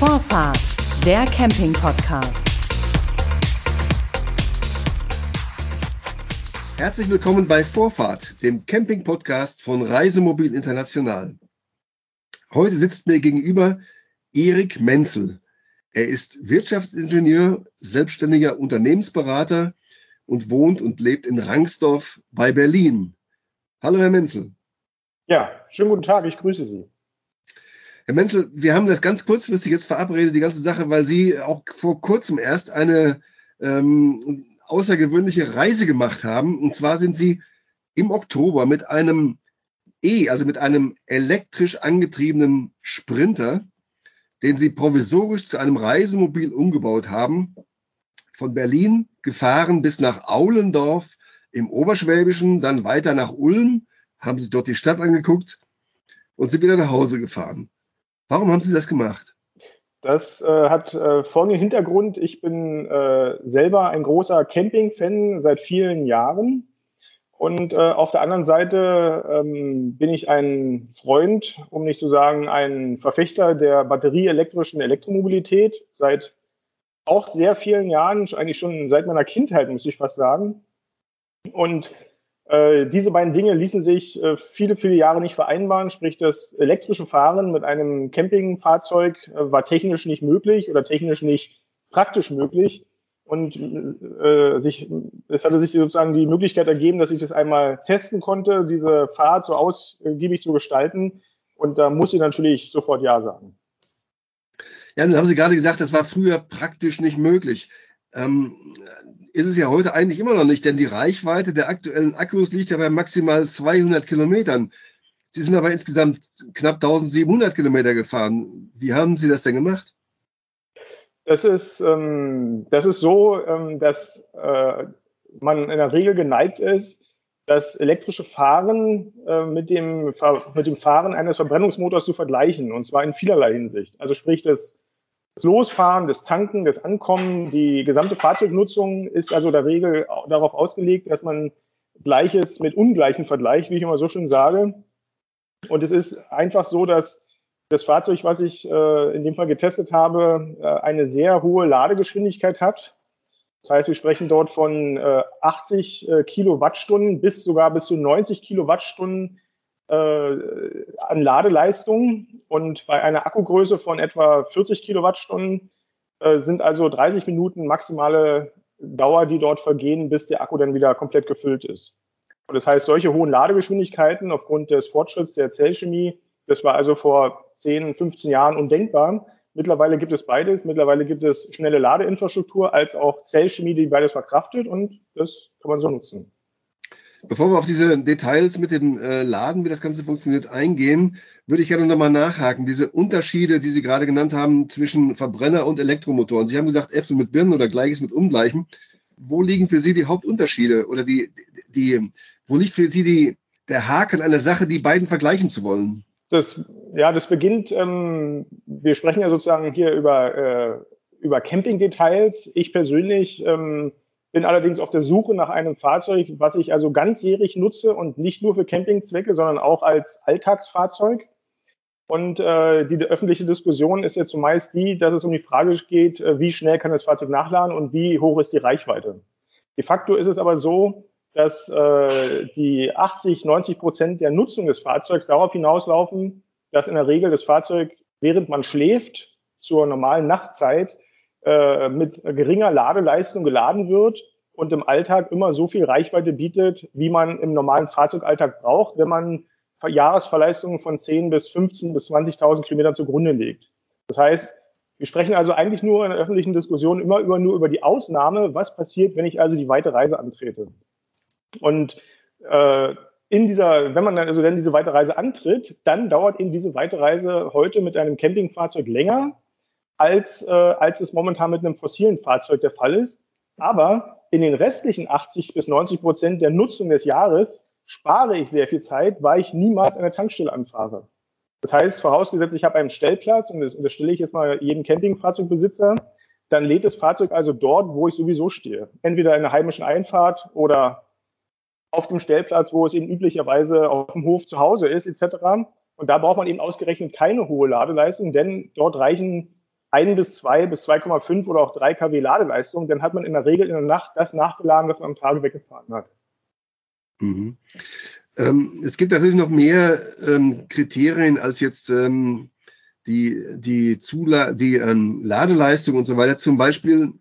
Vorfahrt, der Camping-Podcast. Herzlich willkommen bei Vorfahrt, dem Camping-Podcast von Reisemobil International. Heute sitzt mir gegenüber Erik Menzel. Er ist Wirtschaftsingenieur, selbstständiger Unternehmensberater und wohnt und lebt in Rangsdorf bei Berlin. Hallo, Herr Menzel. Ja, schönen guten Tag, ich grüße Sie. Herr Menzel, wir haben das ganz kurzfristig jetzt verabredet, die ganze Sache, weil Sie auch vor kurzem erst eine ähm, außergewöhnliche Reise gemacht haben. Und zwar sind Sie im Oktober mit einem E, also mit einem elektrisch angetriebenen Sprinter, den Sie provisorisch zu einem Reisemobil umgebaut haben, von Berlin gefahren bis nach Aulendorf im Oberschwäbischen, dann weiter nach Ulm, haben Sie dort die Stadt angeguckt und sind wieder nach Hause gefahren. Warum haben Sie das gemacht? Das äh, hat äh, folgenden Hintergrund. Ich bin äh, selber ein großer Camping-Fan seit vielen Jahren. Und äh, auf der anderen Seite ähm, bin ich ein Freund, um nicht zu sagen ein Verfechter der batterieelektrischen Elektromobilität seit auch sehr vielen Jahren, eigentlich schon seit meiner Kindheit, muss ich fast sagen. Und äh, diese beiden Dinge ließen sich äh, viele, viele Jahre nicht vereinbaren. Sprich, das elektrische Fahren mit einem Campingfahrzeug äh, war technisch nicht möglich oder technisch nicht praktisch möglich. Und sich, es hatte sich sozusagen die Möglichkeit ergeben, dass ich das einmal testen konnte, diese Fahrt so ausgiebig zu gestalten. Und da muss ich natürlich sofort Ja sagen. Ja, nun haben Sie gerade gesagt, das war früher praktisch nicht möglich. Ähm, ist es ja heute eigentlich immer noch nicht, denn die Reichweite der aktuellen Akkus liegt ja bei maximal 200 Kilometern. Sie sind aber insgesamt knapp 1700 Kilometer gefahren. Wie haben Sie das denn gemacht? Das ist, ähm, das ist so, ähm, dass äh, man in der Regel geneigt ist, das elektrische Fahren äh, mit, dem, mit dem Fahren eines Verbrennungsmotors zu vergleichen, und zwar in vielerlei Hinsicht. Also sprich, das das Losfahren, das Tanken, das Ankommen, die gesamte Fahrzeugnutzung ist also der Regel darauf ausgelegt, dass man Gleiches mit Ungleichen vergleicht, wie ich immer so schön sage. Und es ist einfach so, dass das Fahrzeug, was ich äh, in dem Fall getestet habe, äh, eine sehr hohe Ladegeschwindigkeit hat. Das heißt, wir sprechen dort von äh, 80 äh, Kilowattstunden bis sogar bis zu 90 Kilowattstunden an Ladeleistung und bei einer Akkugröße von etwa 40 Kilowattstunden äh, sind also 30 Minuten maximale Dauer, die dort vergehen, bis der Akku dann wieder komplett gefüllt ist. Und das heißt, solche hohen Ladegeschwindigkeiten aufgrund des Fortschritts der Zellchemie, das war also vor 10, 15 Jahren undenkbar. Mittlerweile gibt es beides. Mittlerweile gibt es schnelle Ladeinfrastruktur als auch Zellchemie, die beides verkraftet und das kann man so nutzen. Bevor wir auf diese Details mit dem äh, Laden, wie das Ganze funktioniert, eingehen, würde ich gerne nochmal nachhaken. Diese Unterschiede, die Sie gerade genannt haben zwischen Verbrenner und Elektromotoren. Sie haben gesagt, Äpfel mit Birnen oder Gleiches mit Ungleichem. Wo liegen für Sie die Hauptunterschiede oder die, die, wo liegt für Sie die, der Haken einer Sache, die beiden vergleichen zu wollen? Das, ja, das beginnt, ähm, wir sprechen ja sozusagen hier über, äh, über Camping-Details. Ich persönlich ähm, bin allerdings auf der Suche nach einem Fahrzeug, was ich also ganzjährig nutze und nicht nur für Campingzwecke, sondern auch als Alltagsfahrzeug. Und äh, die öffentliche Diskussion ist jetzt zumeist die, dass es um die Frage geht, äh, wie schnell kann das Fahrzeug nachladen und wie hoch ist die Reichweite. De facto ist es aber so, dass äh, die 80, 90 Prozent der Nutzung des Fahrzeugs darauf hinauslaufen, dass in der Regel das Fahrzeug, während man schläft, zur normalen Nachtzeit äh, mit geringer Ladeleistung geladen wird und im Alltag immer so viel Reichweite bietet, wie man im normalen Fahrzeugalltag braucht, wenn man Jahresverleistungen von 10 bis 15 bis 20.000 Kilometern zugrunde legt. Das heißt, wir sprechen also eigentlich nur in der öffentlichen Diskussion immer über, nur über die Ausnahme, was passiert, wenn ich also die weite Reise antrete. Und äh, in dieser, wenn man dann also dann diese weite Reise antritt, dann dauert eben diese weite Reise heute mit einem Campingfahrzeug länger, als, äh, als es momentan mit einem fossilen Fahrzeug der Fall ist. Aber in den restlichen 80 bis 90 Prozent der Nutzung des Jahres spare ich sehr viel Zeit, weil ich niemals eine Tankstelle anfahre. Das heißt, vorausgesetzt, ich habe einen Stellplatz, und das unterstelle ich jetzt mal jedem Campingfahrzeugbesitzer, dann lädt das Fahrzeug also dort, wo ich sowieso stehe. Entweder in der heimischen Einfahrt oder auf dem Stellplatz, wo es eben üblicherweise auf dem Hof zu Hause ist, etc. Und da braucht man eben ausgerechnet keine hohe Ladeleistung, denn dort reichen ein bis zwei bis 2,5 oder auch drei kW Ladeleistung, dann hat man in der Regel in der Nacht das nachgeladen, was man am Tage weggefahren hat. Mhm. Ähm, es gibt natürlich noch mehr ähm, Kriterien als jetzt ähm, die, die, Zula die ähm, Ladeleistung und so weiter. Zum Beispiel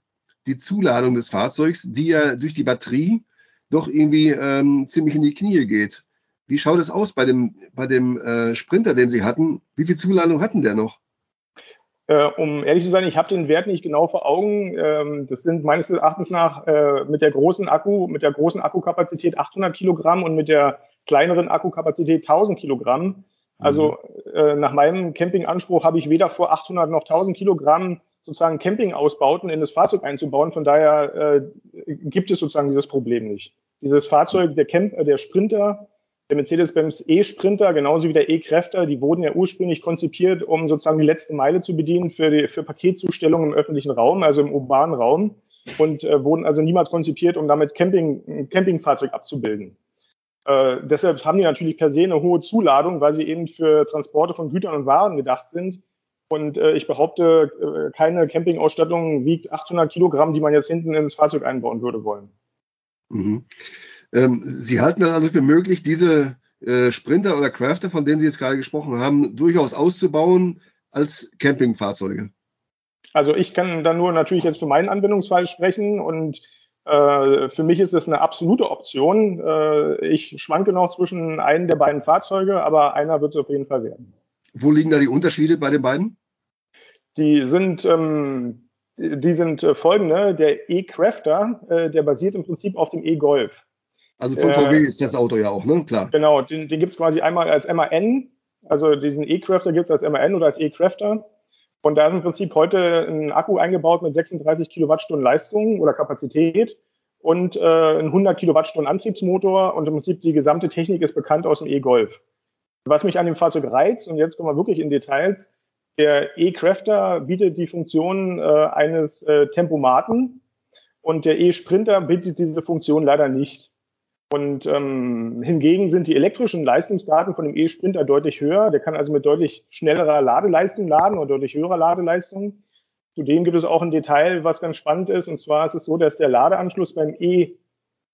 die Zuladung des Fahrzeugs, die ja durch die Batterie doch irgendwie ähm, ziemlich in die Knie geht. Wie schaut es aus bei dem, bei dem äh, Sprinter, den Sie hatten? Wie viel Zuladung hatten der noch? Äh, um ehrlich zu sein, ich habe den Wert nicht genau vor Augen. Ähm, das sind meines Erachtens nach äh, mit der großen Akku, mit der großen Akkukapazität 800 Kilogramm und mit der kleineren Akkukapazität 1000 Kilogramm. Also mhm. äh, nach meinem Campinganspruch habe ich weder vor 800 noch 1000 Kilogramm sozusagen Campingausbauten in das Fahrzeug einzubauen. Von daher äh, gibt es sozusagen dieses Problem nicht. Dieses Fahrzeug, der, Camp, äh, der Sprinter, der Mercedes-Benz E-Sprinter, genauso wie der E-Kräfter, die wurden ja ursprünglich konzipiert, um sozusagen die letzte Meile zu bedienen für, die, für Paketzustellung im öffentlichen Raum, also im urbanen Raum, und äh, wurden also niemals konzipiert, um damit Camping, ein Campingfahrzeug abzubilden. Äh, deshalb haben die natürlich per se eine hohe Zuladung, weil sie eben für Transporte von Gütern und Waren gedacht sind. Und äh, ich behaupte, äh, keine Campingausstattung wiegt 800 Kilogramm, die man jetzt hinten ins Fahrzeug einbauen würde wollen. Mhm. Ähm, Sie halten das also für möglich, diese äh, Sprinter oder Crafter, von denen Sie jetzt gerade gesprochen haben, durchaus auszubauen als Campingfahrzeuge? Also ich kann da nur natürlich jetzt für meinen Anwendungsfall sprechen und äh, für mich ist es eine absolute Option. Äh, ich schwanke noch zwischen einem der beiden Fahrzeuge, aber einer wird es auf jeden Fall werden. Wo liegen da die Unterschiede bei den beiden? Die sind ähm, die sind äh, folgende. Der E-Crafter, äh, der basiert im Prinzip auf dem E-Golf. Also von VW äh, ist das Auto ja auch, ne? Klar. Genau, den, den gibt es quasi einmal als MAN, also diesen E-Crafter gibt es als MAN oder als E-Crafter. Und da ist im Prinzip heute ein Akku eingebaut mit 36 Kilowattstunden Leistung oder Kapazität und äh, ein 100 Kilowattstunden Antriebsmotor und im Prinzip die gesamte Technik ist bekannt aus dem E-Golf. Was mich an dem Fahrzeug reizt, und jetzt kommen wir wirklich in Details, der E-Crafter bietet die Funktion äh, eines äh, Tempomaten und der E-Sprinter bietet diese Funktion leider nicht. Und ähm, hingegen sind die elektrischen Leistungsdaten von dem E-Sprinter deutlich höher. Der kann also mit deutlich schnellerer Ladeleistung laden oder deutlich höherer Ladeleistung. Zudem gibt es auch ein Detail, was ganz spannend ist. Und zwar ist es so, dass der Ladeanschluss beim E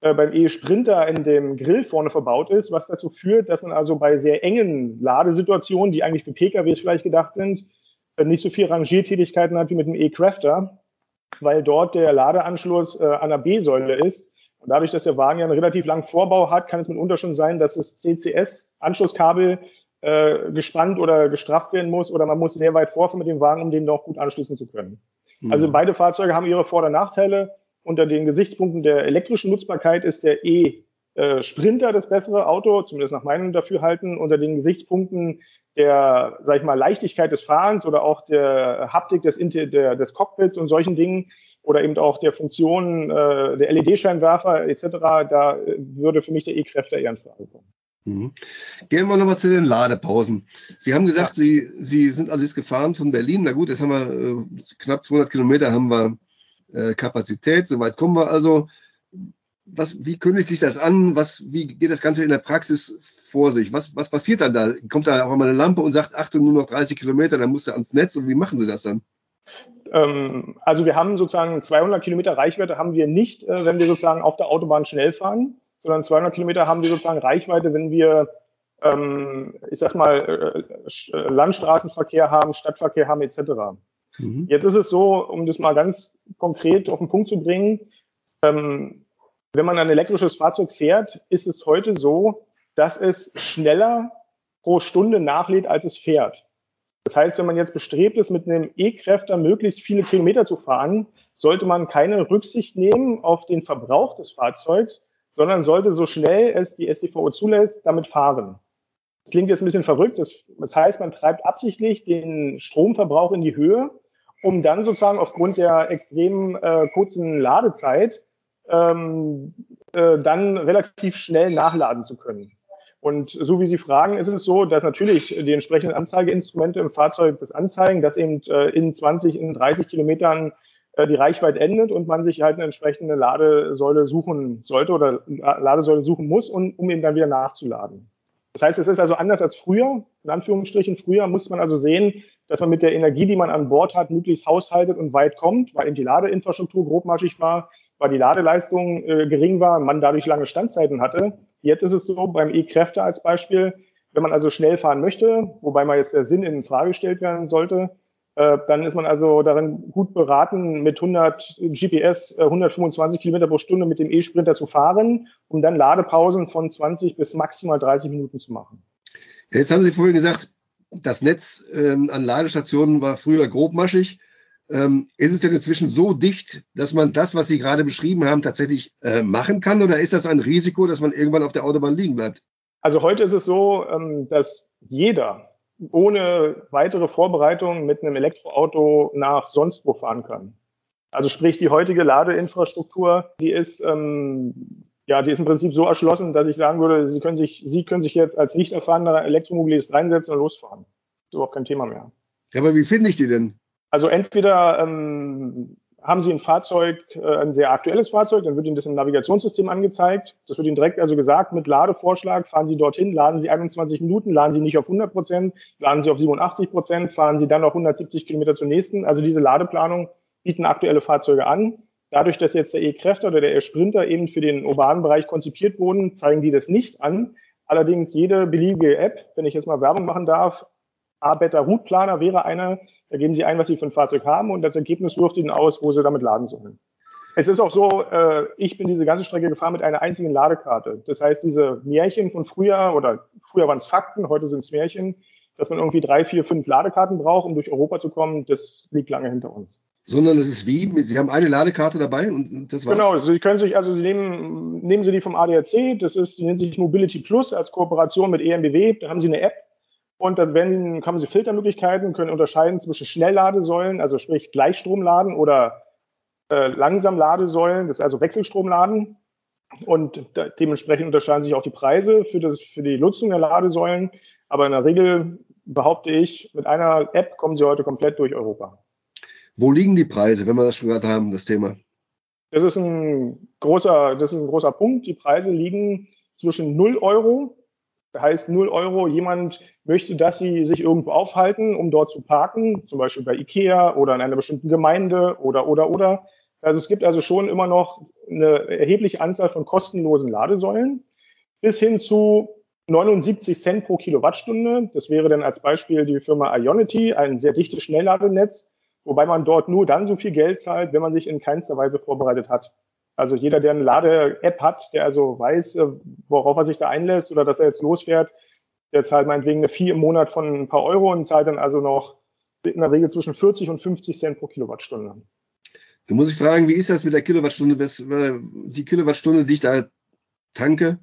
äh, beim E-Sprinter in dem Grill vorne verbaut ist, was dazu führt, dass man also bei sehr engen Ladesituationen, die eigentlich für PKWs vielleicht gedacht sind, äh, nicht so viel Rangiertätigkeiten hat wie mit dem E-Crafter, weil dort der Ladeanschluss äh, an der B-Säule ist und dadurch, dass der Wagen ja einen relativ langen Vorbau hat, kann es mitunter schon sein, dass das CCS-Anschlusskabel äh, gespannt oder gestrafft werden muss oder man muss sehr weit vorfahren mit dem Wagen, um den noch gut anschließen zu können. Mhm. Also beide Fahrzeuge haben ihre Vor- und Nachteile. Unter den Gesichtspunkten der elektrischen Nutzbarkeit ist der E-Sprinter das bessere Auto, zumindest nach meinem Dafürhalten. Unter den Gesichtspunkten der, sag ich mal, Leichtigkeit des Fahrens oder auch der Haptik des, der, des Cockpits und solchen Dingen oder eben auch der Funktion äh, der LED-Scheinwerfer etc., da äh, würde für mich der E-Kräfter eher in Frage kommen. Mhm. Gehen wir nochmal zu den Ladepausen. Sie haben gesagt, ja. Sie, Sie sind also jetzt gefahren von Berlin. Na gut, jetzt haben wir äh, knapp 200 Kilometer haben wir äh, Kapazität. Soweit kommen wir also. Was, wie kündigt sich das an? Was, wie geht das Ganze in der Praxis vor sich? Was, was passiert dann da? Kommt da auch einmal eine Lampe und sagt, Achtung, nur noch 30 Kilometer, dann musst du ans Netz und wie machen Sie das dann? Ähm, also wir haben sozusagen 200 Kilometer Reichweite haben wir nicht, äh, wenn wir sozusagen auf der Autobahn schnell fahren, sondern 200 Kilometer haben wir sozusagen Reichweite, wenn wir, ähm, ich sag mal, äh, Landstraßenverkehr haben, Stadtverkehr haben etc. Mhm. Jetzt ist es so, um das mal ganz konkret auf den Punkt zu bringen, ähm, wenn man ein elektrisches Fahrzeug fährt, ist es heute so, dass es schneller pro Stunde nachlädt, als es fährt. Das heißt, wenn man jetzt bestrebt ist, mit einem E-Kräfter möglichst viele Kilometer zu fahren, sollte man keine Rücksicht nehmen auf den Verbrauch des Fahrzeugs, sondern sollte so schnell es die STVO zulässt, damit fahren. Das klingt jetzt ein bisschen verrückt. Das, das heißt, man treibt absichtlich den Stromverbrauch in die Höhe, um dann sozusagen aufgrund der extrem äh, kurzen Ladezeit ähm, äh, dann relativ schnell nachladen zu können. Und so wie Sie fragen, ist es so, dass natürlich die entsprechenden Anzeigeinstrumente im Fahrzeug das anzeigen, dass eben äh, in 20, in 30 Kilometern äh, die Reichweite endet und man sich halt eine entsprechende Ladesäule suchen sollte oder Ladesäule suchen muss, um, um eben dann wieder nachzuladen. Das heißt, es ist also anders als früher. In Anführungsstrichen, früher muss man also sehen, dass man mit der Energie, die man an Bord hat, möglichst haushaltet und weit kommt, weil eben die Ladeinfrastruktur grobmaschig war, weil die Ladeleistung äh, gering war, man dadurch lange Standzeiten hatte. Jetzt ist es so, beim E-Kräfte als Beispiel, wenn man also schnell fahren möchte, wobei mal jetzt der Sinn in Frage gestellt werden sollte, äh, dann ist man also darin gut beraten, mit 100 GPS äh, 125 Kilometer pro Stunde mit dem E-Sprinter zu fahren, um dann Ladepausen von 20 bis maximal 30 Minuten zu machen. Jetzt haben Sie vorhin gesagt, das Netz ähm, an Ladestationen war früher grobmaschig. Ähm, ist es denn inzwischen so dicht, dass man das, was Sie gerade beschrieben haben, tatsächlich äh, machen kann? Oder ist das ein Risiko, dass man irgendwann auf der Autobahn liegen bleibt? Also heute ist es so, ähm, dass jeder ohne weitere Vorbereitung mit einem Elektroauto nach sonst wo fahren kann. Also sprich, die heutige Ladeinfrastruktur, die ist ähm, ja, die ist im Prinzip so erschlossen, dass ich sagen würde, Sie können sich, Sie können sich jetzt als nicht erfahrener Elektromobilist reinsetzen und losfahren. Das ist überhaupt kein Thema mehr. Ja, aber wie finde ich die denn? Also entweder ähm, haben Sie ein Fahrzeug, äh, ein sehr aktuelles Fahrzeug, dann wird Ihnen das im Navigationssystem angezeigt. Das wird Ihnen direkt also gesagt, mit Ladevorschlag fahren Sie dorthin, laden Sie 21 Minuten, laden Sie nicht auf 100 Prozent, laden Sie auf 87 Prozent, fahren Sie dann noch 170 Kilometer zur nächsten. Also diese Ladeplanung bieten aktuelle Fahrzeuge an. Dadurch, dass jetzt der E-Kräfter oder der E-Sprinter eben für den urbanen Bereich konzipiert wurden, zeigen die das nicht an. Allerdings jede beliebige App, wenn ich jetzt mal Werbung machen darf, A-Beta Route Planer wäre eine, da geben Sie ein, was Sie für ein Fahrzeug haben und das Ergebnis wirft Ihnen aus, wo Sie damit laden sollen. Es ist auch so, äh, ich bin diese ganze Strecke gefahren mit einer einzigen Ladekarte. Das heißt, diese Märchen von früher oder früher waren es Fakten, heute sind es Märchen, dass man irgendwie drei, vier, fünf Ladekarten braucht, um durch Europa zu kommen, das liegt lange hinter uns sondern es ist wie, Sie haben eine Ladekarte dabei und das war's. Genau, Sie können sich, also Sie nehmen, nehmen Sie die vom ADAC, das ist, die nennt sich Mobility Plus als Kooperation mit EMBW, da haben Sie eine App und dann werden, haben Sie Filtermöglichkeiten, können unterscheiden zwischen Schnellladesäulen, also sprich Gleichstromladen oder äh, langsam Ladesäulen, das ist also Wechselstromladen und da, dementsprechend unterscheiden sich auch die Preise für, das, für die Nutzung der Ladesäulen, aber in der Regel behaupte ich, mit einer App kommen Sie heute komplett durch Europa. Wo liegen die Preise, wenn wir das schon gerade haben, das Thema? Das ist ein großer, das ist ein großer Punkt. Die Preise liegen zwischen 0 Euro. Das heißt 0 Euro, jemand möchte, dass sie sich irgendwo aufhalten, um dort zu parken, zum Beispiel bei Ikea oder in einer bestimmten Gemeinde oder, oder, oder. Also es gibt also schon immer noch eine erhebliche Anzahl von kostenlosen Ladesäulen bis hin zu 79 Cent pro Kilowattstunde. Das wäre dann als Beispiel die Firma Ionity, ein sehr dichtes Schnellladenetz wobei man dort nur dann so viel Geld zahlt, wenn man sich in keinster Weise vorbereitet hat. Also jeder, der eine Lade-App hat, der also weiß, äh, worauf er sich da einlässt oder dass er jetzt losfährt, der zahlt meinetwegen eine Vieh im Monat von ein paar Euro und zahlt dann also noch in der Regel zwischen 40 und 50 Cent pro Kilowattstunde. Da muss ich fragen, wie ist das mit der Kilowattstunde? Die Kilowattstunde, die ich da tanke,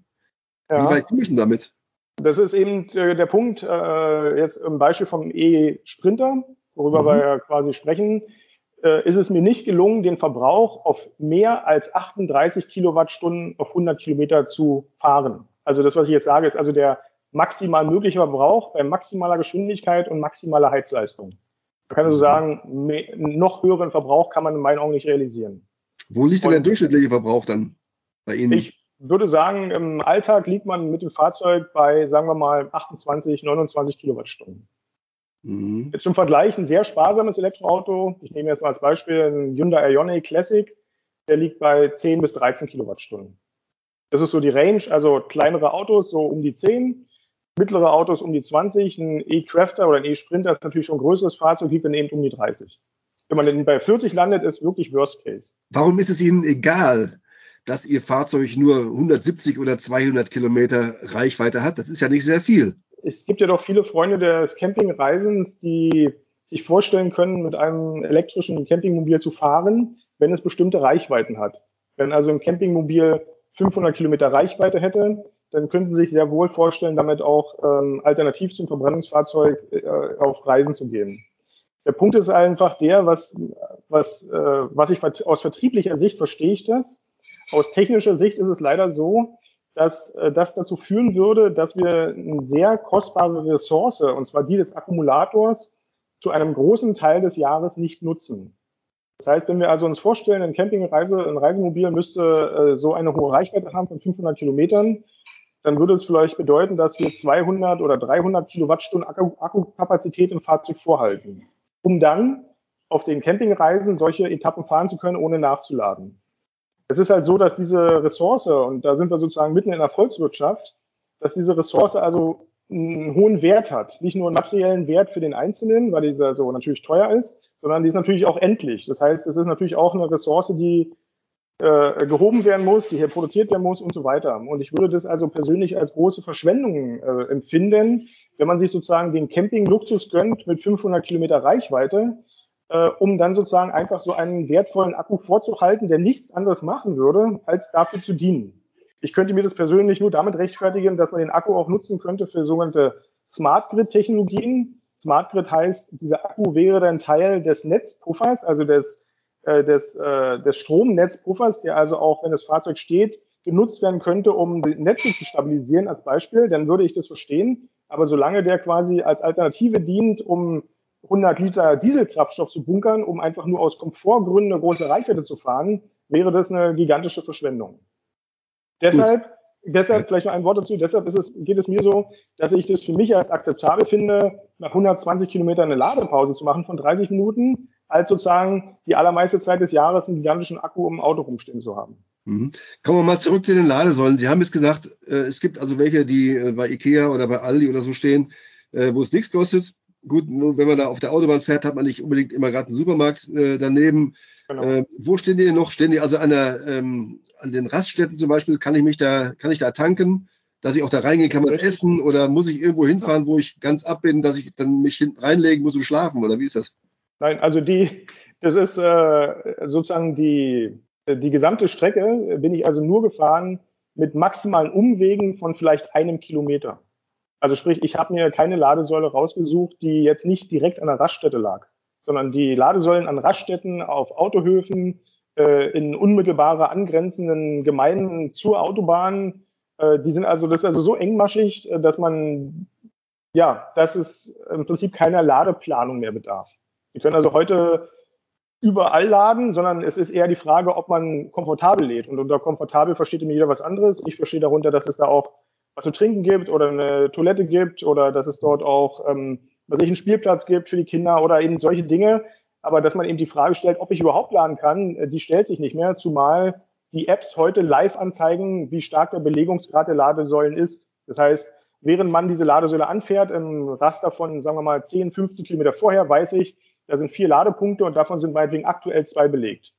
ja. wie weit komme ich denn damit? Das ist eben der Punkt, äh, jetzt im Beispiel vom E-Sprinter worüber mhm. wir ja quasi sprechen, äh, ist es mir nicht gelungen, den Verbrauch auf mehr als 38 Kilowattstunden auf 100 Kilometer zu fahren. Also das, was ich jetzt sage, ist also der maximal mögliche Verbrauch bei maximaler Geschwindigkeit und maximaler Heizleistung. Man kann also sagen, mehr, noch höheren Verbrauch kann man in meinen Augen nicht realisieren. Wo liegt denn der durchschnittliche Verbrauch dann bei Ihnen? Ich würde sagen, im Alltag liegt man mit dem Fahrzeug bei, sagen wir mal, 28, 29 Kilowattstunden. Mhm. Jetzt zum Vergleich ein sehr sparsames Elektroauto. Ich nehme jetzt mal als Beispiel ein Hyundai Ioniq Classic. Der liegt bei 10 bis 13 Kilowattstunden. Das ist so die Range. Also kleinere Autos so um die 10, mittlere Autos um die 20. Ein E-Crafter oder ein E-Sprinter ist natürlich schon ein größeres Fahrzeug, liegt dann eben um die 30. Wenn man denn bei 40 landet, ist wirklich Worst Case. Warum ist es Ihnen egal, dass Ihr Fahrzeug nur 170 oder 200 Kilometer Reichweite hat? Das ist ja nicht sehr viel es gibt ja doch viele Freunde des Campingreisens, die sich vorstellen können, mit einem elektrischen Campingmobil zu fahren, wenn es bestimmte Reichweiten hat. Wenn also ein Campingmobil 500 Kilometer Reichweite hätte, dann können Sie sich sehr wohl vorstellen, damit auch ähm, alternativ zum Verbrennungsfahrzeug äh, auf Reisen zu gehen. Der Punkt ist einfach der, was, was, äh, was ich aus vertrieblicher Sicht verstehe ich das. Aus technischer Sicht ist es leider so, dass äh, das dazu führen würde, dass wir eine sehr kostbare Ressource, und zwar die des Akkumulators, zu einem großen Teil des Jahres nicht nutzen. Das heißt, wenn wir also uns vorstellen, ein Campingreise, ein Reisemobil müsste äh, so eine hohe Reichweite haben von 500 Kilometern, dann würde es vielleicht bedeuten, dass wir 200 oder 300 Kilowattstunden Akkukapazität im Fahrzeug vorhalten, um dann auf den Campingreisen solche Etappen fahren zu können, ohne nachzuladen. Es ist halt so, dass diese Ressource, und da sind wir sozusagen mitten in der Volkswirtschaft, dass diese Ressource also einen hohen Wert hat. Nicht nur einen materiellen Wert für den Einzelnen, weil dieser so natürlich teuer ist, sondern die ist natürlich auch endlich. Das heißt, es ist natürlich auch eine Ressource, die äh, gehoben werden muss, die hier produziert werden muss und so weiter. Und ich würde das also persönlich als große Verschwendung äh, empfinden, wenn man sich sozusagen den Camping-Luxus gönnt mit 500 Kilometer Reichweite, äh, um dann sozusagen einfach so einen wertvollen Akku vorzuhalten, der nichts anderes machen würde, als dafür zu dienen. Ich könnte mir das persönlich nur damit rechtfertigen, dass man den Akku auch nutzen könnte für sogenannte Smart Grid Technologien. Smart Grid heißt, dieser Akku wäre dann Teil des Netzpuffers, also des äh, des, äh, des Stromnetzpuffers, der also auch, wenn das Fahrzeug steht, genutzt werden könnte, um die Netze zu stabilisieren als Beispiel, dann würde ich das verstehen. Aber solange der quasi als Alternative dient, um 100 Liter Dieselkraftstoff zu bunkern, um einfach nur aus Komfortgründen eine große Reichweite zu fahren, wäre das eine gigantische Verschwendung. Deshalb, deshalb vielleicht noch ein Wort dazu, deshalb ist es, geht es mir so, dass ich das für mich als akzeptabel finde, nach 120 Kilometern eine Ladepause zu machen von 30 Minuten, als sozusagen die allermeiste Zeit des Jahres einen gigantischen Akku im Auto rumstehen zu haben. Mhm. Kommen wir mal zurück zu den Ladesäulen. Sie haben jetzt gesagt, äh, es gibt also welche, die äh, bei Ikea oder bei Aldi oder so stehen, äh, wo es nichts kostet. Gut, nur wenn man da auf der Autobahn fährt, hat man nicht unbedingt immer gerade einen Supermarkt äh, daneben. Genau. Äh, wo stehen die denn noch? Stehen die also an, der, ähm, an den Raststätten zum Beispiel? Kann ich mich da, kann ich da tanken? Dass ich auch da reingehen kann, was essen? Oder muss ich irgendwo hinfahren, wo ich ganz ab bin, dass ich dann mich reinlegen muss und schlafen? Oder wie ist das? Nein, also die, das ist äh, sozusagen die, die gesamte Strecke bin ich also nur gefahren mit maximalen Umwegen von vielleicht einem Kilometer. Also sprich, ich habe mir keine Ladesäule rausgesucht, die jetzt nicht direkt an der Raststätte lag, sondern die Ladesäulen an Raststätten, auf Autohöfen, äh, in unmittelbare angrenzenden Gemeinden zur Autobahn. Äh, die sind also, das ist also so engmaschig, äh, dass man, ja, dass es im Prinzip keiner Ladeplanung mehr bedarf. Sie können also heute überall laden, sondern es ist eher die Frage, ob man komfortabel lädt. Und unter komfortabel versteht immer jeder was anderes. Ich verstehe darunter, dass es da auch was zu trinken gibt oder eine Toilette gibt oder dass es dort auch, ähm, was ich, einen Spielplatz gibt für die Kinder oder eben solche Dinge. Aber dass man eben die Frage stellt, ob ich überhaupt laden kann, äh, die stellt sich nicht mehr, zumal die Apps heute live anzeigen, wie stark der Belegungsgrad der Ladesäulen ist. Das heißt, während man diese Ladesäule anfährt, im Raster von, sagen wir mal, 10, 15 Kilometer vorher, weiß ich, da sind vier Ladepunkte und davon sind meinetwegen aktuell zwei belegt.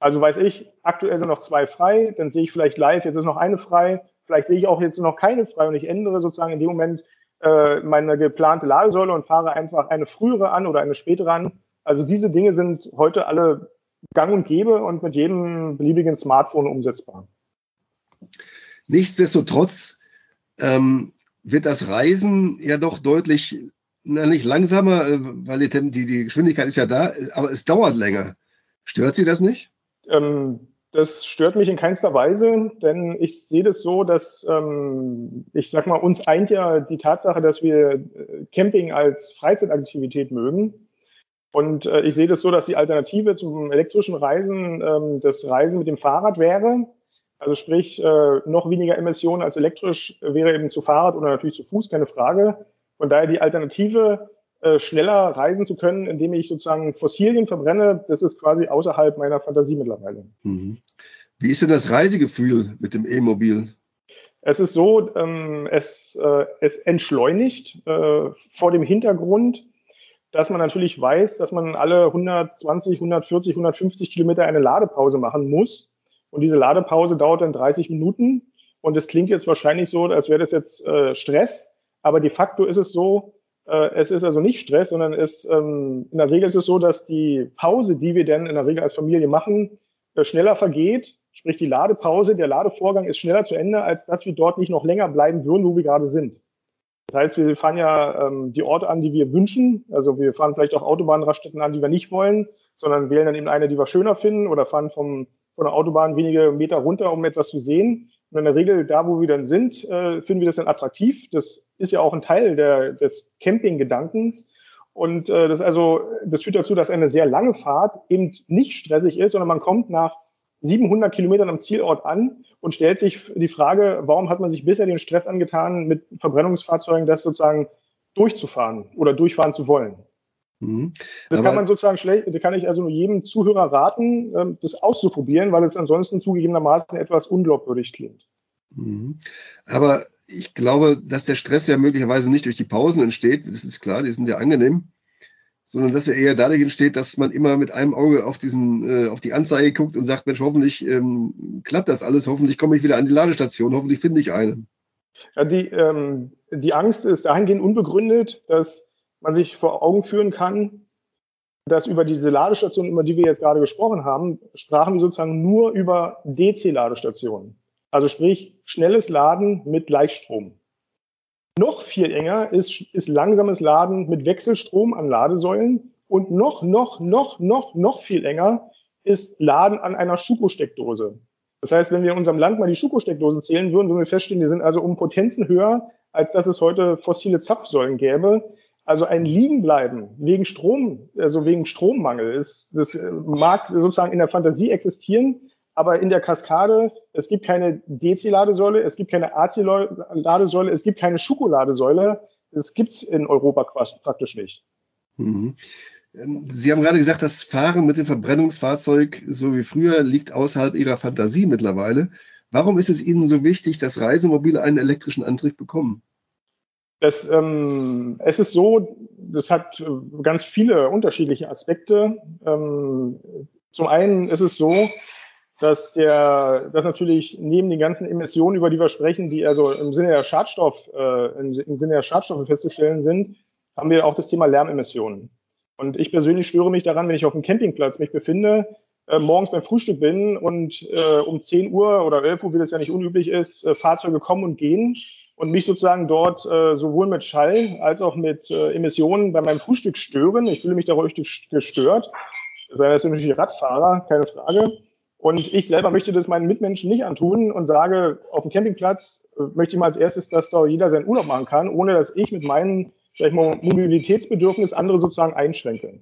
Also weiß ich, aktuell sind noch zwei frei, dann sehe ich vielleicht live, jetzt ist noch eine frei, vielleicht sehe ich auch jetzt noch keine frei und ich ändere sozusagen in dem Moment äh, meine geplante Ladesäule und fahre einfach eine frühere an oder eine spätere an. Also diese Dinge sind heute alle gang und gäbe und mit jedem beliebigen Smartphone umsetzbar. Nichtsdestotrotz ähm, wird das Reisen ja doch deutlich na, nicht langsamer, äh, weil die, die, die Geschwindigkeit ist ja da, aber es dauert länger. Stört Sie das nicht? Ähm, das stört mich in keinster Weise, denn ich sehe das so, dass ähm, ich sag mal, uns eint ja die Tatsache, dass wir äh, Camping als Freizeitaktivität mögen. Und äh, ich sehe das so, dass die Alternative zum elektrischen Reisen ähm, das Reisen mit dem Fahrrad wäre. Also sprich, äh, noch weniger Emissionen als elektrisch wäre eben zu Fahrrad oder natürlich zu Fuß, keine Frage. Von daher die Alternative, äh, schneller reisen zu können, indem ich sozusagen Fossilien verbrenne, das ist quasi außerhalb meiner Fantasie mittlerweile. Mhm. Wie ist denn das Reisegefühl mit dem E-Mobil? Es ist so, ähm, es, äh, es entschleunigt äh, vor dem Hintergrund, dass man natürlich weiß, dass man alle 120, 140, 150 Kilometer eine Ladepause machen muss. Und diese Ladepause dauert dann 30 Minuten. Und es klingt jetzt wahrscheinlich so, als wäre das jetzt äh, Stress. Aber de facto ist es so, es ist also nicht Stress, sondern es, ähm, in der Regel ist es so, dass die Pause, die wir dann in der Regel als Familie machen, äh, schneller vergeht. Sprich, die Ladepause, der Ladevorgang ist schneller zu Ende, als dass wir dort nicht noch länger bleiben würden, wo wir gerade sind. Das heißt, wir fahren ja ähm, die Orte an, die wir wünschen. Also wir fahren vielleicht auch Autobahnraststätten an, die wir nicht wollen, sondern wählen dann eben eine, die wir schöner finden oder fahren vom, von der Autobahn wenige Meter runter, um etwas zu sehen. Und in der Regel, da wo wir dann sind, äh, finden wir das dann attraktiv. Das ist ja auch ein Teil der, des Camping-Gedankens. Und äh, das also, das führt dazu, dass eine sehr lange Fahrt eben nicht stressig ist, sondern man kommt nach 700 Kilometern am Zielort an und stellt sich die Frage, warum hat man sich bisher den Stress angetan, mit Verbrennungsfahrzeugen das sozusagen durchzufahren oder durchfahren zu wollen. Mhm. Das kann man sozusagen schlecht, da kann ich also nur jedem Zuhörer raten, ähm, das auszuprobieren, weil es ansonsten zugegebenermaßen etwas unglaubwürdig klingt. Mhm. Aber ich glaube, dass der Stress ja möglicherweise nicht durch die Pausen entsteht, das ist klar, die sind ja angenehm, sondern dass er eher dadurch entsteht, dass man immer mit einem Auge auf diesen, äh, auf die Anzeige guckt und sagt, Mensch, hoffentlich ähm, klappt das alles, hoffentlich komme ich wieder an die Ladestation, hoffentlich finde ich einen. Ja, die, ähm, die Angst ist dahingehend unbegründet, dass man sich vor Augen führen kann, dass über diese Ladestationen, über die wir jetzt gerade gesprochen haben, sprachen wir sozusagen nur über DC-Ladestationen. Also sprich, schnelles Laden mit Gleichstrom. Noch viel enger ist, ist langsames Laden mit Wechselstrom an Ladesäulen und noch, noch, noch, noch, noch viel enger ist Laden an einer Schuko-Steckdose. Das heißt, wenn wir in unserem Land mal die Schuko-Steckdosen zählen würden, würden wir feststellen, die sind also um Potenzen höher, als dass es heute fossile Zapfsäulen gäbe. Also ein Liegenbleiben wegen Strom, also wegen Strommangel ist, das mag sozusagen in der Fantasie existieren, aber in der Kaskade, es gibt keine DC-Ladesäule, es gibt keine AC-Ladesäule, es gibt keine Schokoladesäule. Das gibt's in Europa praktisch nicht. Mhm. Sie haben gerade gesagt, das Fahren mit dem Verbrennungsfahrzeug, so wie früher, liegt außerhalb Ihrer Fantasie mittlerweile. Warum ist es Ihnen so wichtig, dass Reisemobile einen elektrischen Antrieb bekommen? Das, ähm, es ist so, das hat ganz viele unterschiedliche Aspekte. Ähm, zum einen ist es so, dass der, dass natürlich neben den ganzen Emissionen, über die wir sprechen, die also im Sinne der Schadstoff, äh, im Sinne der Schadstoffe festzustellen sind, haben wir auch das Thema Lärmemissionen. Und ich persönlich störe mich daran, wenn ich auf dem Campingplatz mich befinde, äh, morgens beim Frühstück bin und äh, um 10 Uhr oder 11 Uhr, wie das ja nicht unüblich ist, äh, Fahrzeuge kommen und gehen und mich sozusagen dort äh, sowohl mit Schall als auch mit äh, Emissionen bei meinem Frühstück stören. Ich fühle mich dadurch gestört. Das sind natürlich Radfahrer, keine Frage. Und ich selber möchte das meinen Mitmenschen nicht antun und sage, auf dem Campingplatz äh, möchte ich mal als erstes, dass da jeder seinen Urlaub machen kann, ohne dass ich mit meinen sag ich mal, Mobilitätsbedürfnis andere sozusagen einschränke.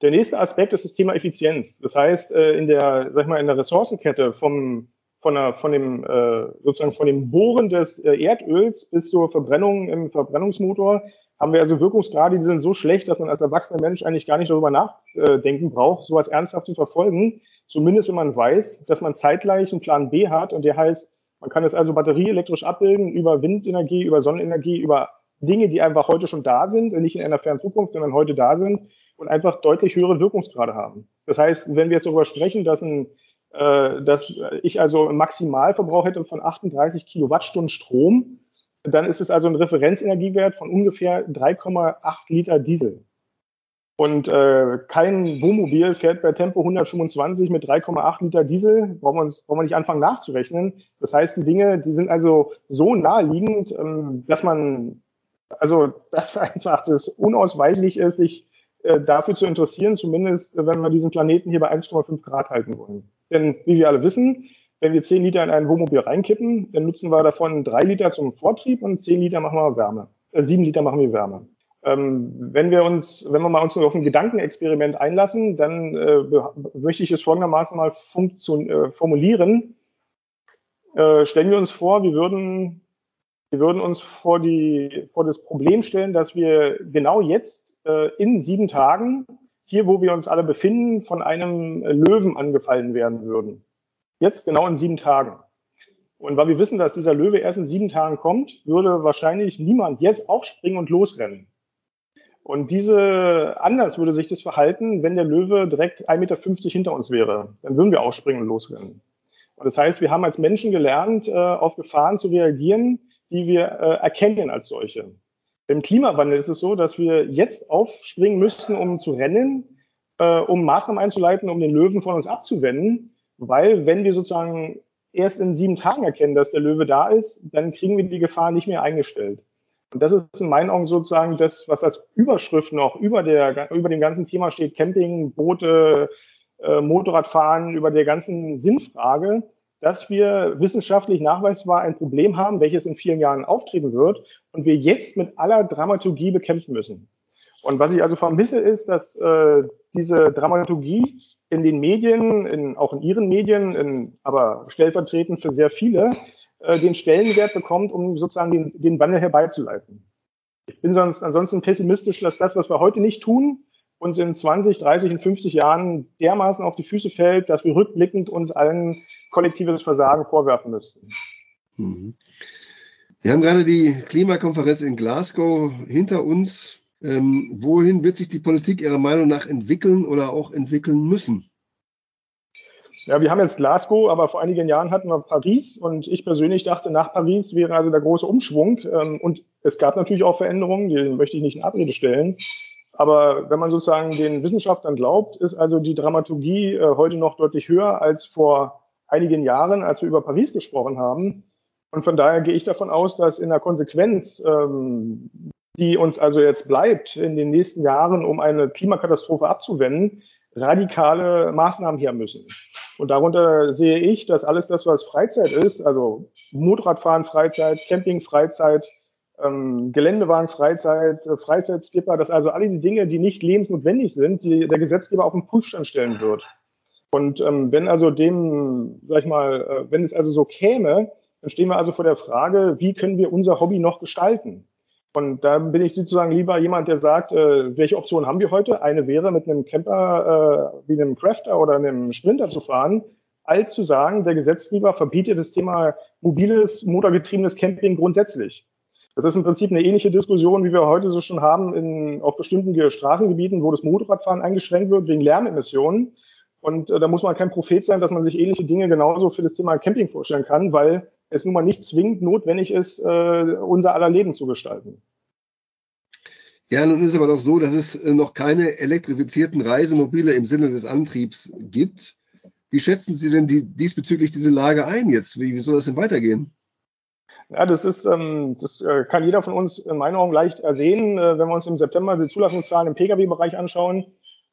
Der nächste Aspekt ist das Thema Effizienz. Das heißt, äh, in der, sag ich mal, in der Ressourcenkette vom, von, der, von dem, äh, sozusagen von dem Bohren des Erdöls bis zur Verbrennung im Verbrennungsmotor haben wir also Wirkungsgrade, die sind so schlecht, dass man als erwachsener Mensch eigentlich gar nicht darüber nachdenken braucht, sowas ernsthaft zu verfolgen. Zumindest wenn man weiß, dass man zeitgleich einen Plan B hat und der heißt, man kann es also batterieelektrisch abbilden über Windenergie, über Sonnenenergie, über Dinge, die einfach heute schon da sind, nicht in einer fernen Zukunft, sondern heute da sind und einfach deutlich höhere Wirkungsgrade haben. Das heißt, wenn wir jetzt darüber sprechen, dass, ein, äh, dass ich also einen Maximalverbrauch hätte von 38 Kilowattstunden Strom, dann ist es also ein Referenzenergiewert von ungefähr 3,8 Liter Diesel. Und äh, kein Wohnmobil fährt bei Tempo 125 mit 3,8 Liter Diesel, braucht man, braucht man nicht anfangen nachzurechnen. Das heißt, die Dinge, die sind also so naheliegend, ähm, dass man, also das einfach das unausweichlich ist, sich äh, dafür zu interessieren, zumindest wenn wir diesen Planeten hier bei 1,5 Grad halten wollen. Denn wie wir alle wissen, wenn wir 10 Liter in ein Wohnmobil reinkippen, dann nutzen wir davon 3 Liter zum Vortrieb und 10 Liter machen wir Wärme. Äh, 7 Liter machen wir Wärme. Ähm, wenn wir uns, wenn wir mal uns auf ein Gedankenexperiment einlassen, dann äh, möchte ich es folgendermaßen mal äh, formulieren. Äh, stellen wir uns vor, wir würden, wir würden uns vor die, vor das Problem stellen, dass wir genau jetzt äh, in sieben Tagen hier, wo wir uns alle befinden, von einem Löwen angefallen werden würden. Jetzt genau in sieben Tagen. Und weil wir wissen, dass dieser Löwe erst in sieben Tagen kommt, würde wahrscheinlich niemand jetzt aufspringen und losrennen. Und diese, anders würde sich das verhalten, wenn der Löwe direkt 1,50 Meter hinter uns wäre. Dann würden wir ausspringen und losrennen. Und das heißt, wir haben als Menschen gelernt, äh, auf Gefahren zu reagieren, die wir äh, erkennen als solche. Im Klimawandel ist es so, dass wir jetzt aufspringen müssten, um zu rennen, äh, um Maßnahmen einzuleiten, um den Löwen von uns abzuwenden. Weil wenn wir sozusagen erst in sieben Tagen erkennen, dass der Löwe da ist, dann kriegen wir die Gefahr nicht mehr eingestellt. Und das ist in meinen Augen sozusagen das, was als Überschrift noch über, der, über dem ganzen Thema steht, Camping, Boote, äh, Motorradfahren, über der ganzen Sinnfrage, dass wir wissenschaftlich nachweisbar ein Problem haben, welches in vielen Jahren auftreten wird und wir jetzt mit aller Dramaturgie bekämpfen müssen. Und was ich also vermisse, ist, dass äh, diese Dramaturgie in den Medien, in, auch in Ihren Medien, in, aber stellvertretend für sehr viele, äh, den Stellenwert bekommt, um sozusagen den, den Wandel herbeizuleiten. Ich bin sonst ansonsten pessimistisch, dass das, was wir heute nicht tun, uns in 20, 30 und 50 Jahren dermaßen auf die Füße fällt, dass wir rückblickend uns allen kollektives Versagen vorwerfen müssten. Mhm. Wir haben gerade die Klimakonferenz in Glasgow hinter uns. Ähm, wohin wird sich die Politik Ihrer Meinung nach entwickeln oder auch entwickeln müssen? Ja, wir haben jetzt Glasgow, aber vor einigen Jahren hatten wir Paris und ich persönlich dachte, nach Paris wäre also der große Umschwung. Ähm, und es gab natürlich auch Veränderungen, die möchte ich nicht in Abrede stellen. Aber wenn man sozusagen den Wissenschaftlern glaubt, ist also die Dramaturgie äh, heute noch deutlich höher als vor einigen Jahren, als wir über Paris gesprochen haben. Und von daher gehe ich davon aus, dass in der Konsequenz ähm, die uns also jetzt bleibt in den nächsten Jahren, um eine Klimakatastrophe abzuwenden, radikale Maßnahmen her müssen. Und darunter sehe ich, dass alles das, was Freizeit ist, also Motorradfahren Freizeit, Camping Freizeit, ähm, Geländewagen Freizeit, äh, Freizeitskipper, dass also alle die Dinge, die nicht lebensnotwendig sind, die der Gesetzgeber auf den Prüfstand stellen wird. Und ähm, wenn also dem, sag ich mal, äh, wenn es also so käme, dann stehen wir also vor der Frage, wie können wir unser Hobby noch gestalten? Und da bin ich sozusagen lieber jemand, der sagt, äh, welche Optionen haben wir heute? Eine wäre, mit einem Camper äh, wie einem Crafter oder einem Sprinter zu fahren, als zu sagen, der Gesetzgeber verbietet das Thema mobiles, motorgetriebenes Camping grundsätzlich. Das ist im Prinzip eine ähnliche Diskussion, wie wir heute so schon haben in, auf bestimmten Straßengebieten, wo das Motorradfahren eingeschränkt wird wegen Lärmemissionen. Und äh, da muss man kein Prophet sein, dass man sich ähnliche Dinge genauso für das Thema Camping vorstellen kann, weil es nun mal nicht zwingend notwendig ist, äh, unser aller Leben zu gestalten. Ja, nun ist aber doch so, dass es äh, noch keine elektrifizierten Reisemobile im Sinne des Antriebs gibt. Wie schätzen Sie denn die, diesbezüglich diese Lage ein jetzt? Wie, wie soll das denn weitergehen? Ja, das ist, ähm, das äh, kann jeder von uns in meinen Augen leicht ersehen, äh, wenn wir uns im September die Zulassungszahlen im Pkw-Bereich anschauen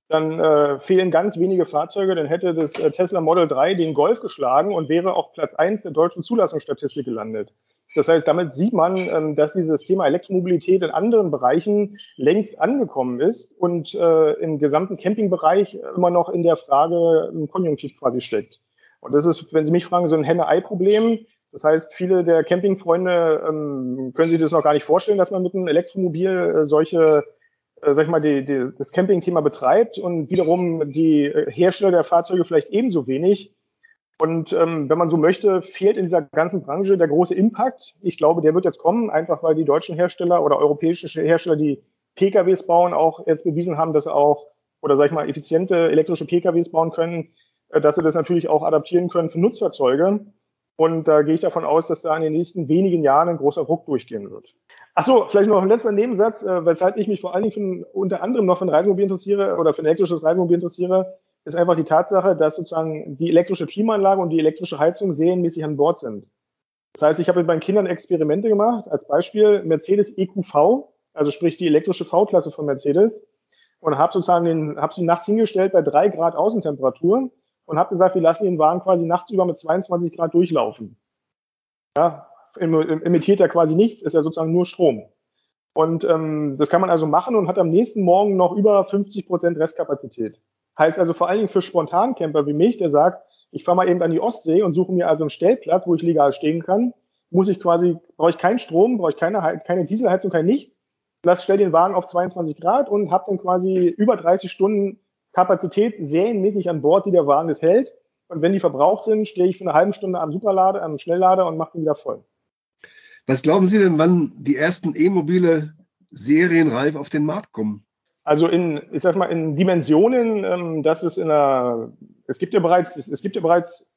dann äh, fehlen ganz wenige Fahrzeuge, dann hätte das äh, Tesla Model 3 den Golf geschlagen und wäre auf Platz 1 der deutschen Zulassungsstatistik gelandet. Das heißt, damit sieht man, ähm, dass dieses Thema Elektromobilität in anderen Bereichen längst angekommen ist und äh, im gesamten Campingbereich immer noch in der Frage im Konjunktiv quasi steckt. Und das ist, wenn Sie mich fragen, so ein Henne-Ei-Problem. Das heißt, viele der Campingfreunde ähm, können sich das noch gar nicht vorstellen, dass man mit einem Elektromobil äh, solche äh, sag ich mal, die, die, das Camping-Thema betreibt und wiederum die äh, Hersteller der Fahrzeuge vielleicht ebenso wenig. Und ähm, wenn man so möchte, fehlt in dieser ganzen Branche der große Impact. Ich glaube, der wird jetzt kommen, einfach weil die deutschen Hersteller oder europäische Hersteller, die PKWs bauen, auch jetzt bewiesen haben, dass auch, oder sag ich mal, effiziente elektrische PKWs bauen können, äh, dass sie das natürlich auch adaptieren können für Nutzfahrzeuge. Und da gehe ich davon aus, dass da in den nächsten wenigen Jahren ein großer Ruck durchgehen wird. Ach so, vielleicht noch ein letzter Nebensatz, äh, weshalb ich mich vor allen Dingen für, unter anderem noch für ein Reisemobil interessiere oder für ein elektrisches Reisemobil interessiere, ist einfach die Tatsache, dass sozusagen die elektrische Klimaanlage und die elektrische Heizung serienmäßig an Bord sind. Das heißt, ich habe mit meinen Kindern Experimente gemacht, als Beispiel Mercedes EQV, also sprich die elektrische V-Klasse von Mercedes, und habe sozusagen den, habe sie nachts hingestellt bei drei Grad Außentemperatur und habe gesagt, wir lassen den Wagen quasi nachts über mit 22 Grad durchlaufen. Ja, emittiert er quasi nichts, ist ja sozusagen nur Strom. Und ähm, das kann man also machen und hat am nächsten Morgen noch über 50 Prozent Restkapazität. Heißt also vor allen Dingen für Spontancamper wie mich, der sagt, ich fahre mal eben an die Ostsee und suche mir also einen Stellplatz, wo ich legal stehen kann, muss ich quasi, brauche ich keinen Strom, brauche ich keine, keine Dieselheizung, kein nichts, lass, stell den Wagen auf 22 Grad und habe dann quasi über 30 Stunden Kapazität serienmäßig an Bord, die der Wagen das hält. Und wenn die verbraucht sind, stehe ich für eine halbe Stunde am Superlader, am Schnelllader und mache den wieder voll. Was glauben Sie denn, wann die ersten E-Mobile serienreif auf den Markt kommen? Also in, ich sag mal, in Dimensionen, ähm, dass es in einer, es gibt ja bereits, es gibt ja bereits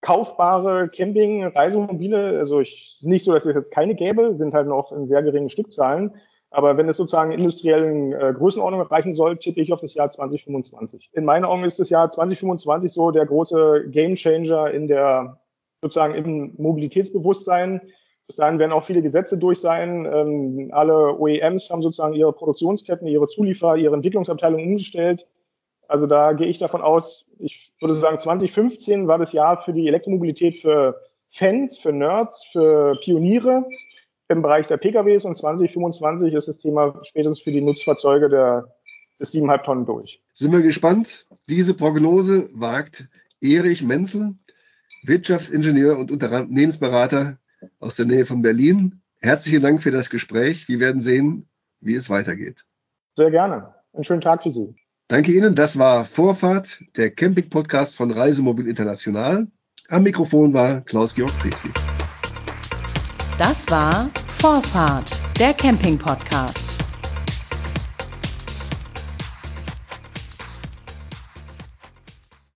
kaufbare Camping-Reisemobile. Also ich, es ist nicht so, dass es jetzt keine gäbe, sind halt noch in sehr geringen Stückzahlen. Aber wenn es sozusagen industriellen äh, Größenordnung erreichen soll, tippe ich auf das Jahr 2025. In meinen Augen ist das Jahr 2025 so der große Gamechanger in der sozusagen im Mobilitätsbewusstsein bis dahin werden auch viele Gesetze durch sein. Ähm, alle OEMs haben sozusagen ihre Produktionsketten, ihre Zulieferer, ihre Entwicklungsabteilung umgestellt. Also da gehe ich davon aus, ich würde sagen, 2015 war das Jahr für die Elektromobilität für Fans, für Nerds, für Pioniere. Im Bereich der PKWs und 2025 ist das Thema spätestens für die Nutzfahrzeuge der bis 7,5 Tonnen durch. Sind wir gespannt. Diese Prognose wagt Erich Menzel, Wirtschaftsingenieur und Unternehmensberater aus der Nähe von Berlin. Herzlichen Dank für das Gespräch. Wir werden sehen, wie es weitergeht. Sehr gerne. Einen schönen Tag für Sie. Danke Ihnen. Das war Vorfahrt, der Camping-Podcast von Reisemobil International. Am Mikrofon war Klaus-Georg Petri. Das war Vorfahrt, der Camping-Podcast.